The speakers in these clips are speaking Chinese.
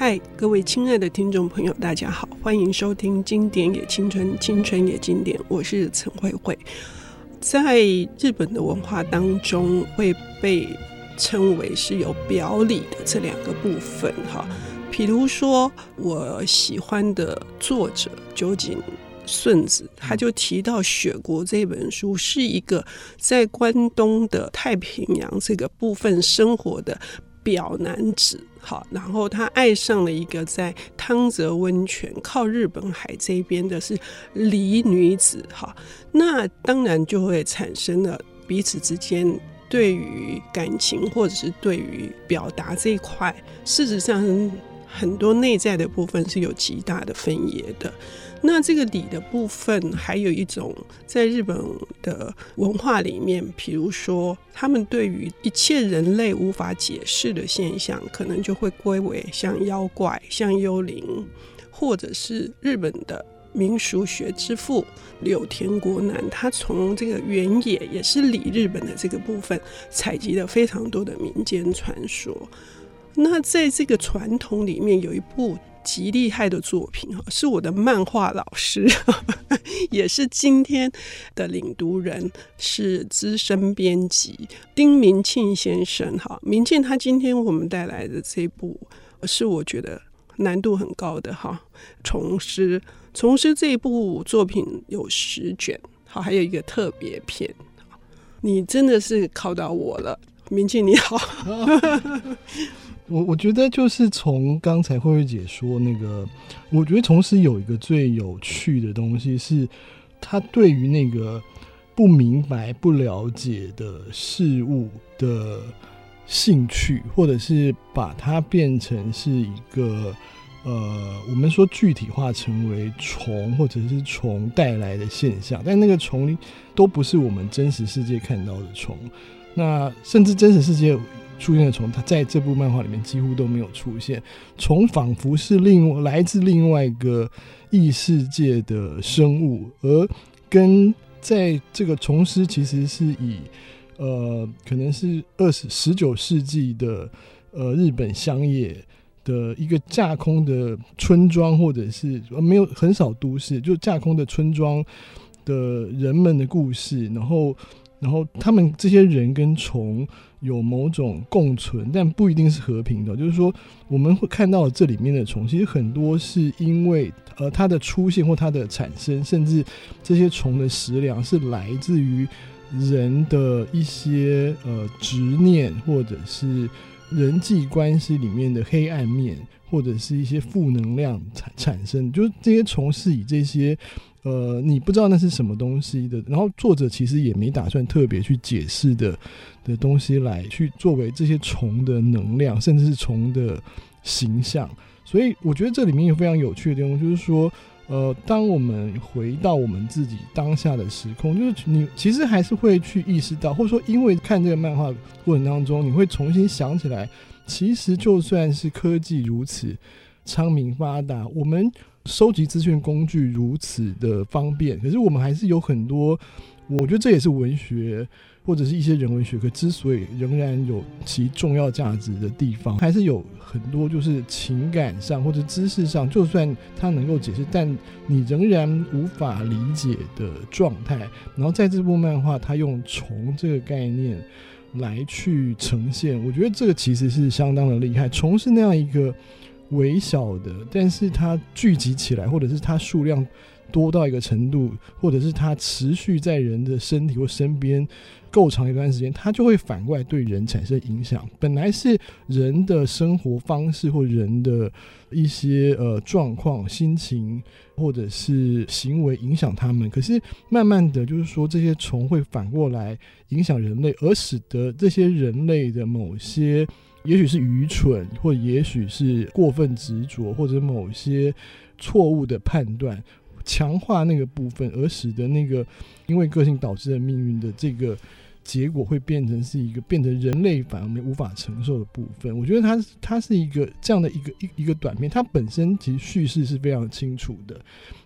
嗨，各位亲爱的听众朋友，大家好，欢迎收听《经典也青春，青春也经典》，我是陈慧慧。在日本的文化当中，会被称为是有表里的这两个部分，哈。比如说，我喜欢的作者酒井顺子，他就提到《雪国》这本书是一个在关东的太平洋这个部分生活的表男子，好，然后他爱上了一个在汤泽温泉靠日本海这边的是梨女子，哈，那当然就会产生了彼此之间对于感情或者是对于表达这一块，事实上。很多内在的部分是有极大的分野的。那这个理的部分，还有一种在日本的文化里面，比如说他们对于一切人类无法解释的现象，可能就会归为像妖怪、像幽灵，或者是日本的民俗学之父柳田国男，他从这个原野也是理日本的这个部分，采集了非常多的民间传说。那在这个传统里面，有一部极厉害的作品哈，是我的漫画老师，也是今天的领读人，是资深编辑丁明庆先生哈。明庆他今天我们带来的这部，是我觉得难度很高的哈。虫师，虫师这一部作品有十卷，好，还有一个特别篇，你真的是考到我了，明庆你好。我 我觉得就是从刚才慧慧姐说那个，我觉得同时有一个最有趣的东西是，他对于那个不明白、不了解的事物的兴趣，或者是把它变成是一个呃，我们说具体化成为虫或者是虫带来的现象，但那个虫都不是我们真实世界看到的虫，那甚至真实世界。出现的虫，它在这部漫画里面几乎都没有出现。虫仿佛是另来自另外一个异世界的生物，而跟在这个虫师其实是以呃，可能是二十十九世纪的呃日本乡野的一个架空的村庄，或者是没有很少都市，就架空的村庄的人们的故事，然后。然后他们这些人跟虫有某种共存，但不一定是和平的。就是说，我们会看到这里面的虫，其实很多是因为呃它的出现或它的产生，甚至这些虫的食粮是来自于人的一些呃执念，或者是人际关系里面的黑暗面，或者是一些负能量产产生。就是这些虫是以这些。呃，你不知道那是什么东西的，然后作者其实也没打算特别去解释的的东西来去作为这些虫的能量，甚至是虫的形象。所以我觉得这里面有非常有趣的地方，就是说，呃，当我们回到我们自己当下的时空，就是你其实还是会去意识到，或者说因为看这个漫画过程当中，你会重新想起来，其实就算是科技如此昌明发达，我们。收集资讯工具如此的方便，可是我们还是有很多，我觉得这也是文学或者是一些人文学科之所以仍然有其重要价值的地方，还是有很多就是情感上或者知识上，就算它能够解释，但你仍然无法理解的状态。然后在这部漫画，它用虫这个概念来去呈现，我觉得这个其实是相当的厉害。虫是那样一个。微小的，但是它聚集起来，或者是它数量多到一个程度，或者是它持续在人的身体或身边够长一段时间，它就会反过来对人产生影响。本来是人的生活方式或人的一些呃状况、心情或者是行为影响他们，可是慢慢的就是说，这些虫会反过来影响人类，而使得这些人类的某些。也许是愚蠢，或也许是过分执着，或者某些错误的判断，强化那个部分，而使得那个因为个性导致的命运的这个结果，会变成是一个变成人类反而没无法承受的部分。我觉得它它是一个这样的一个一一个短片，它本身其实叙事是非常清楚的，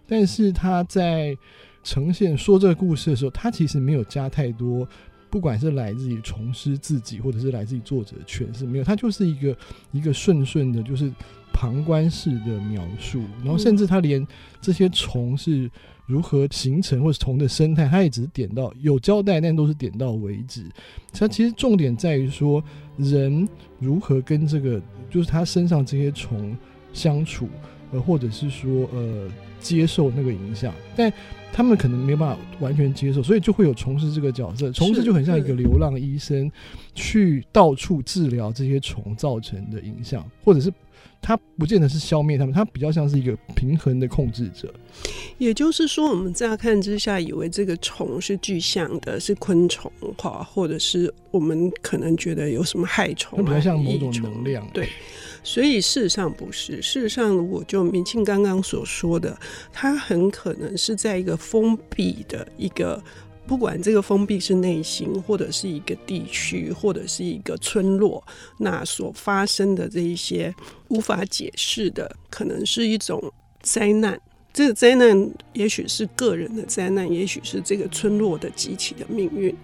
但是它在呈现说这个故事的时候，它其实没有加太多。不管是来自于虫师自己，或者是来自于作者的诠释，没有，它就是一个一个顺顺的，就是旁观式的描述，然后甚至他连这些虫是如何形成，或是虫的生态，他也只是点到有交代，但都是点到为止。它其实重点在于说，人如何跟这个，就是他身上这些虫相处，呃，或者是说，呃，接受那个影响，但他们可能没有办法完全接受，所以就会有虫师这个角色。虫师就很像一个流浪医生，去到处治疗这些虫造成的影响，或者是。它不见得是消灭他们，他比较像是一个平衡的控制者。也就是说，我们乍看之下以为这个虫是具象的，是昆虫哈，或者是我们可能觉得有什么害虫，比较像某种能量。对，所以事实上不是。事实上，我就明庆刚刚所说的，它很可能是在一个封闭的一个。不管这个封闭是内心，或者是一个地区，或者是一个村落，那所发生的这一些无法解释的，可能是一种灾难。这个灾难也许是个人的灾难，也许是这个村落的集体的命运。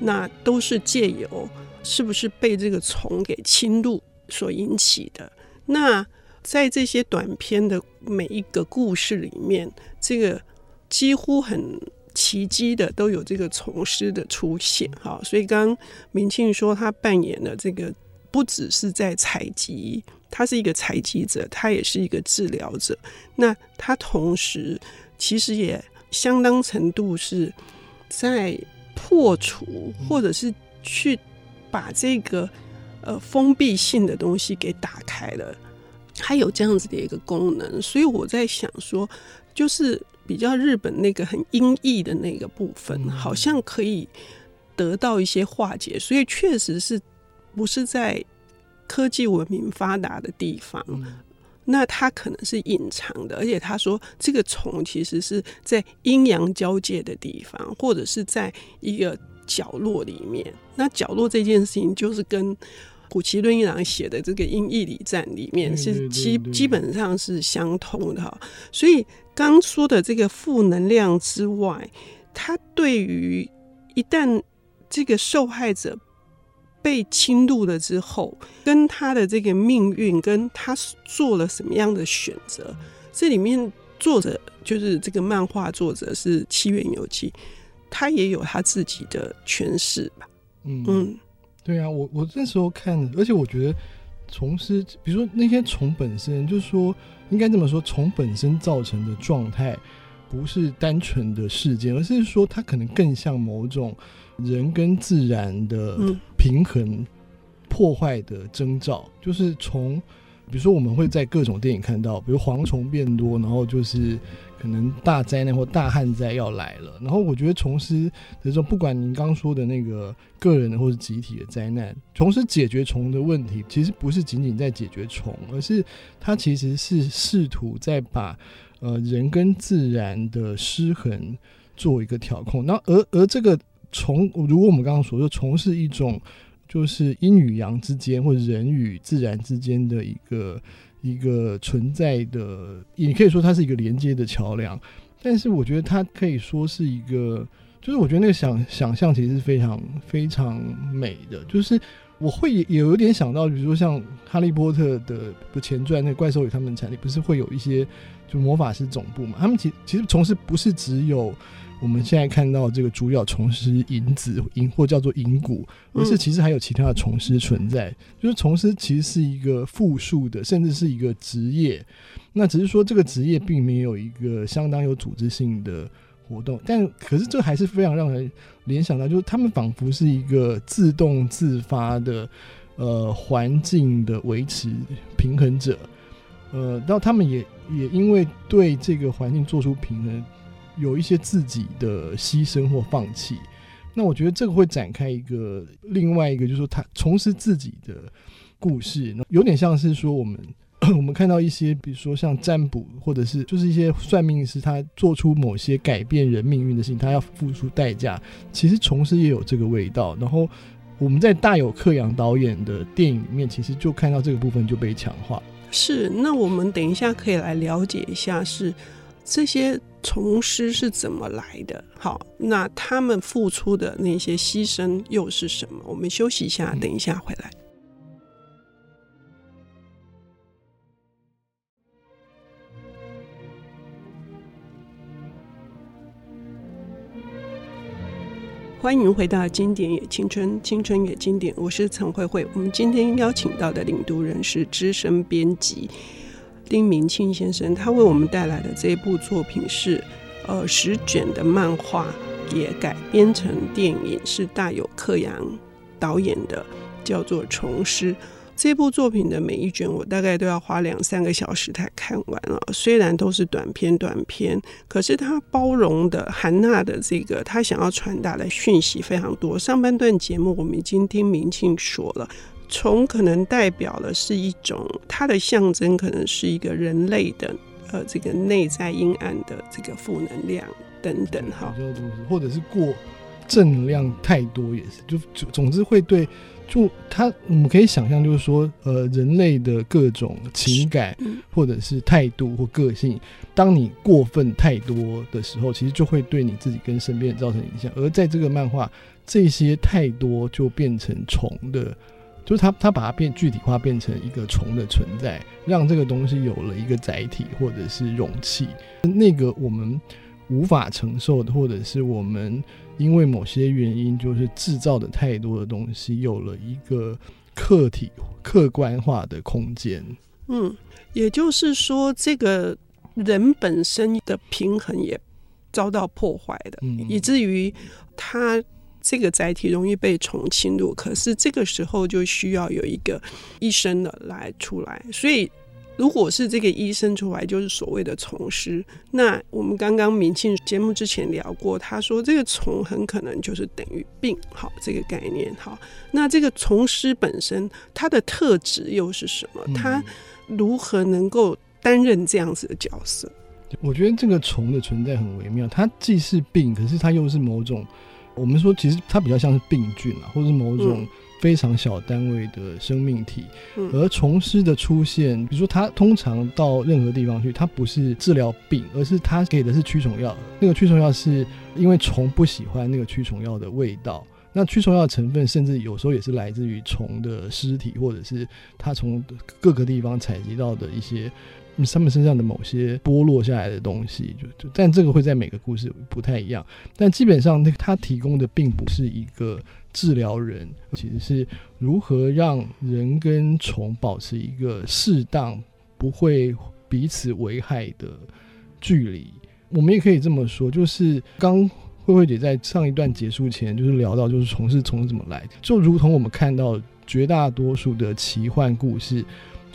那都是借由是不是被这个虫给侵入所引起的。那在这些短篇的每一个故事里面，这个几乎很。奇迹的都有这个虫师的出现，哈，所以刚明庆说他扮演了这个，不只是在采集，他是一个采集者，他也是一个治疗者。那他同时其实也相当程度是在破除，或者是去把这个呃封闭性的东西给打开了，他有这样子的一个功能。所以我在想说，就是。比较日本那个很阴翳的那个部分，好像可以得到一些化解，所以确实是不是在科技文明发达的地方，那它可能是隐藏的，而且他说这个虫其实是在阴阳交界的地方，或者是在一个角落里面。那角落这件事情就是跟。谷崎润一郎写的这个《音译礼赞》里面是基基本上是相通的哈，所以刚说的这个负能量之外，他对于一旦这个受害者被侵入了之后，跟他的这个命运，跟他做了什么样的选择，这里面作者就是这个漫画作者是七原由纪，他也有他自己的诠释吧，嗯。嗯对啊，我我那时候看，而且我觉得虫师，比如说那些虫本身，就是说应该这么说，虫本身造成的状态不是单纯的事件，而是说它可能更像某种人跟自然的平衡破坏的征兆，嗯、就是从。比如说，我们会在各种电影看到，比如蝗虫变多，然后就是可能大灾难或大旱灾要来了。然后我觉得虫师的时候，不管您刚说的那个个人的或是集体的灾难，虫师解决虫的问题，其实不是仅仅在解决虫，而是它其实是试图在把呃人跟自然的失衡做一个调控。那而而这个虫，如果我们刚刚所说的虫是一种。就是阴与阳之间，或者人与自然之间的一个一个存在的，你可以说它是一个连接的桥梁。但是我觉得它可以说是一个，就是我觉得那个想想象其实是非常非常美的。就是我会也有点想到，比如说像哈利波特的前传，那怪兽与他们的产地，不是会有一些就魔法师总部嘛？他们其其实从事不是只有。我们现在看到这个主角虫师银子银或叫做银谷，而是其实还有其他的虫师存在。就是虫师其实是一个复数的，甚至是一个职业。那只是说这个职业并没有一个相当有组织性的活动，但可是这还是非常让人联想到，就是他们仿佛是一个自动自发的呃环境的维持平衡者。呃，然后他们也也因为对这个环境做出平衡。有一些自己的牺牲或放弃，那我觉得这个会展开一个另外一个，就是说他从事自己的故事，有点像是说我们 我们看到一些，比如说像占卜，或者是就是一些算命师，他做出某些改变人命运的事情，他要付出代价。其实重拾也有这个味道。然后我们在大有克洋导演的电影里面，其实就看到这个部分就被强化。是，那我们等一下可以来了解一下是这些。虫师是怎么来的？好，那他们付出的那些牺牲又是什么？我们休息一下，等一下回来。欢迎回到《经典也青春，青春也经典》，我是陈慧慧。我们今天邀请到的领读人是资深编辑。丁明庆先生，他为我们带来的这一部作品是，呃，十卷的漫画也改编成电影，是大友克洋导演的，叫做《虫师》。这部作品的每一卷，我大概都要花两三个小时才看完了。虽然都是短篇短篇，可是它包容的、含纳的这个他想要传达的讯息非常多。上半段节目我们已经听明庆说了。虫可能代表的是一种，它的象征可能是一个人类的，呃，这个内在阴暗的这个负能量等等哈，或者是过正能量太多也是，就总总之会对，就它我们可以想象，就是说，呃，人类的各种情感或者是态度或个性，当你过分太多的时候，其实就会对你自己跟身边人造成影响。而在这个漫画，这些太多就变成虫的。就是他，他把它变具体化，变成一个虫的存在，让这个东西有了一个载体或者是容器。那个我们无法承受的，或者是我们因为某些原因就是制造的太多的东西，有了一个客体、客观化的空间。嗯，也就是说，这个人本身的平衡也遭到破坏的，嗯，以至于他。这个载体容易被虫侵入，可是这个时候就需要有一个医生的来出来。所以，如果是这个医生出来，就是所谓的虫师。那我们刚刚明庆节目之前聊过，他说这个虫很可能就是等于病，好，这个概念好。那这个虫师本身它的特质又是什么？它如何能够担任这样子的角色？我觉得这个虫的存在很微妙，它既是病，可是它又是某种。我们说，其实它比较像是病菌啊，或者是某种非常小单位的生命体。嗯、而虫师的出现，比如说它通常到任何地方去，它不是治疗病，而是它给的是驱虫药。那个驱虫药是因为虫不喜欢那个驱虫药的味道。那驱虫药的成分，甚至有时候也是来自于虫的尸体，或者是它从各个地方采集到的一些。他们身上的某些剥落下来的东西，就就，但这个会在每个故事不太一样。但基本上，那他提供的并不是一个治疗人，其实是如何让人跟虫保持一个适当、不会彼此危害的距离。我们也可以这么说，就是刚慧慧姐在上一段结束前，就是聊到，就是虫是虫怎么来的，就如同我们看到绝大多数的奇幻故事。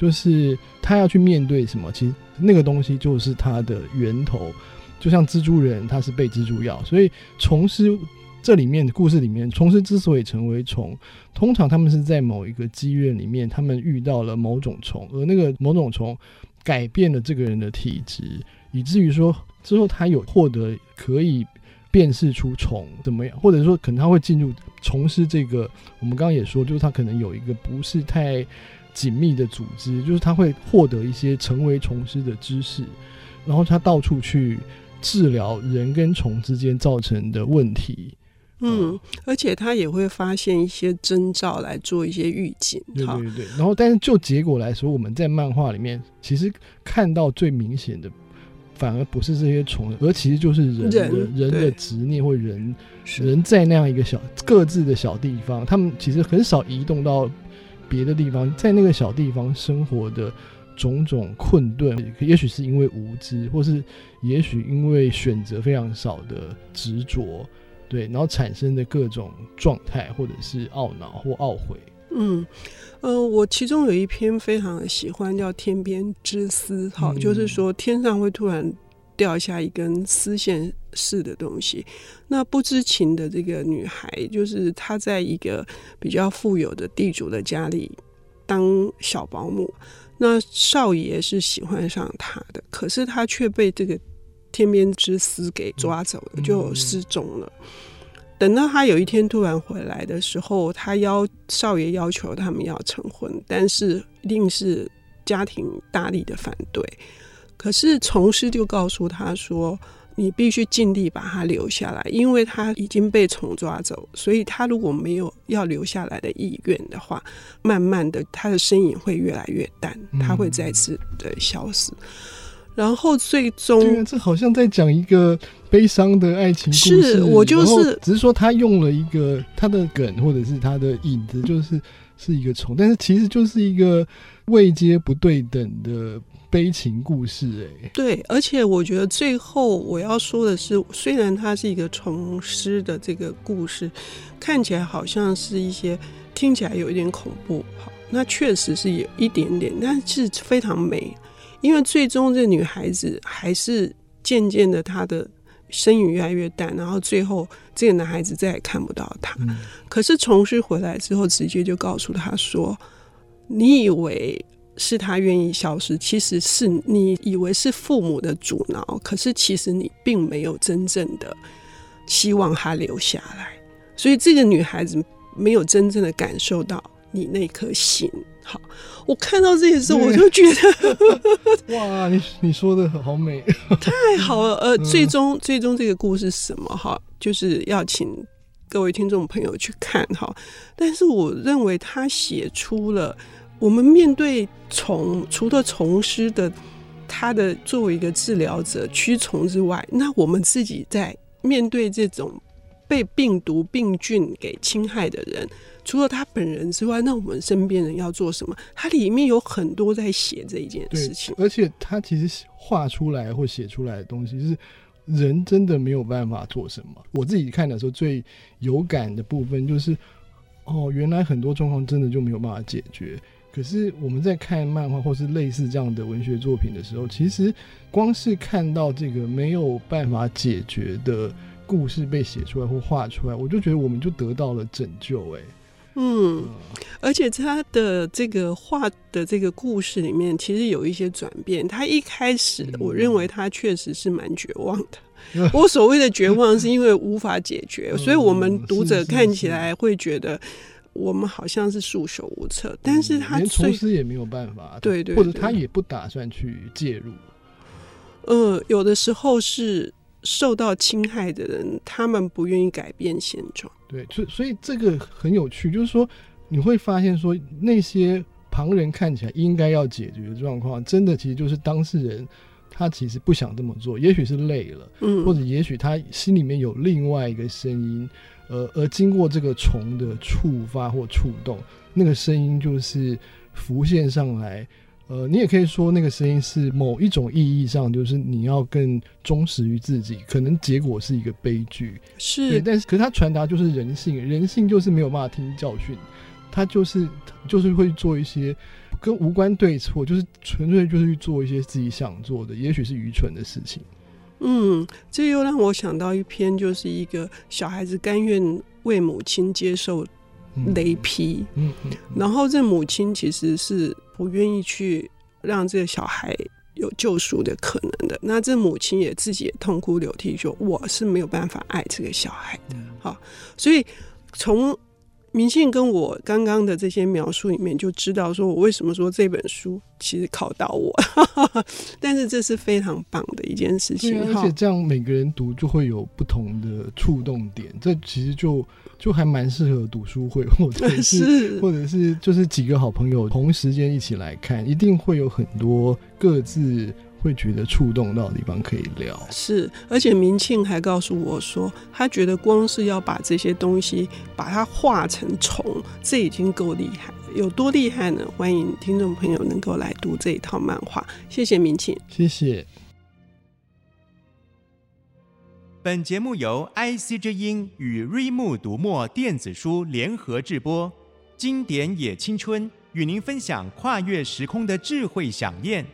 就是他要去面对什么，其实那个东西就是他的源头，就像蜘蛛人，他是被蜘蛛咬，所以虫师这里面的故事里面，虫师之所以成为虫，通常他们是在某一个机缘里面，他们遇到了某种虫，而那个某种虫改变了这个人的体质，以至于说之后他有获得可以辨识出虫怎么样，或者说可能他会进入虫师这个，我们刚刚也说，就是他可能有一个不是太。紧密的组织，就是他会获得一些成为虫师的知识，然后他到处去治疗人跟虫之间造成的问题。嗯，而且他也会发现一些征兆来做一些预警。对对对。然后，但是就结果来说，我们在漫画里面其实看到最明显的，反而不是这些虫，而其实就是人的人，人的执念或人人在那样一个小各自的小地方，他们其实很少移动到。别的地方，在那个小地方生活的种种困顿，也许是因为无知，或是也许因为选择非常少的执着，对，然后产生的各种状态，或者是懊恼或懊悔。嗯，呃，我其中有一篇非常喜欢，叫《天边之丝》，好，就是说天上会突然。掉下一根丝线似的东西，那不知情的这个女孩，就是她在一个比较富有的地主的家里当小保姆。那少爷是喜欢上她的，可是她却被这个天边之丝给抓走了，就失踪了。等到她有一天突然回来的时候，她要少爷要求他们要成婚，但是一定是家庭大力的反对。可是从师就告诉他说：“你必须尽力把他留下来，因为他已经被虫抓走，所以他如果没有要留下来的意愿的话，慢慢的他的身影会越来越淡，他会再次的消失。嗯、然后最终，这好像在讲一个悲伤的爱情故事。是我就是，只是说他用了一个他的梗或者是他的影子，就是是一个虫，但是其实就是一个位阶不对等的。悲情故事，哎，对，而且我觉得最后我要说的是，虽然它是一个虫师的这个故事，看起来好像是一些听起来有一点恐怖，好，那确实是有一点点，但是非常美，因为最终这女孩子还是渐渐的她的身影越来越淡，然后最后这个男孩子再也看不到她。嗯、可是虫师回来之后，直接就告诉他说：“你以为？”是他愿意消失，其实是你以为是父母的阻挠，可是其实你并没有真正的希望他留下来，所以这个女孩子没有真正的感受到你那颗心。好，我看到这些时候，我就觉得，哇，你你说的好美，太好了。呃，最终最终这个故事是什么？哈，就是要请各位听众朋友去看哈。但是我认为他写出了。我们面对虫，除了虫师的他的作为一个治疗者驱虫之外，那我们自己在面对这种被病毒病菌给侵害的人，除了他本人之外，那我们身边人要做什么？它里面有很多在写这一件事情，而且他其实画出来或写出来的东西是人真的没有办法做什么。我自己看的时候最有感的部分就是，哦，原来很多状况真的就没有办法解决。可是我们在看漫画或是类似这样的文学作品的时候，其实光是看到这个没有办法解决的故事被写出来或画出来，我就觉得我们就得到了拯救。哎，嗯，而且他的这个画的这个故事里面，其实有一些转变。他一开始，我认为他确实是蛮绝望的。我所谓的绝望，是因为无法解决，所以我们读者看起来会觉得。我们好像是束手无策，但是他连厨师也没有办法，对对，或者他也不打算去介入。呃，有的时候是受到侵害的人，他们不愿意改变现状。对，所所以这个很有趣，就是说你会发现说那些旁人看起来应该要解决的状况，真的其实就是当事人他其实不想这么做，也许是累了，嗯，或者也许他心里面有另外一个声音。呃，而经过这个虫的触发或触动，那个声音就是浮现上来。呃，你也可以说那个声音是某一种意义上，就是你要更忠实于自己，可能结果是一个悲剧。是，对，但是可是它传达就是人性，人性就是没有办法听教训，他就是就是会做一些跟无关对错，就是纯粹就是去做一些自己想做的，也许是愚蠢的事情。嗯，这又让我想到一篇，就是一个小孩子甘愿为母亲接受雷劈，嗯，嗯，嗯，然后这母亲其实是不愿意去让这个小孩有救赎的可能的。那这母亲也自己也痛哭流涕说：“我是没有办法爱这个小孩的。”好，所以从。明信跟我刚刚的这些描述里面，就知道说我为什么说这本书其实考到我，但是这是非常棒的一件事情。而且这样每个人读就会有不同的触动点，这其实就就还蛮适合读书会，或者 是，是或者是就是几个好朋友同时间一起来看，一定会有很多各自。会觉得触动到的地方可以聊，是，而且明庆还告诉我说，他觉得光是要把这些东西把它化成虫，这已经够厉害了。有多厉害呢？欢迎听众朋友能够来读这一套漫画。谢谢明庆，谢谢。本节目由 IC 之音与瑞木读墨电子书联合制播，经典也青春与您分享跨越时空的智慧饗宴。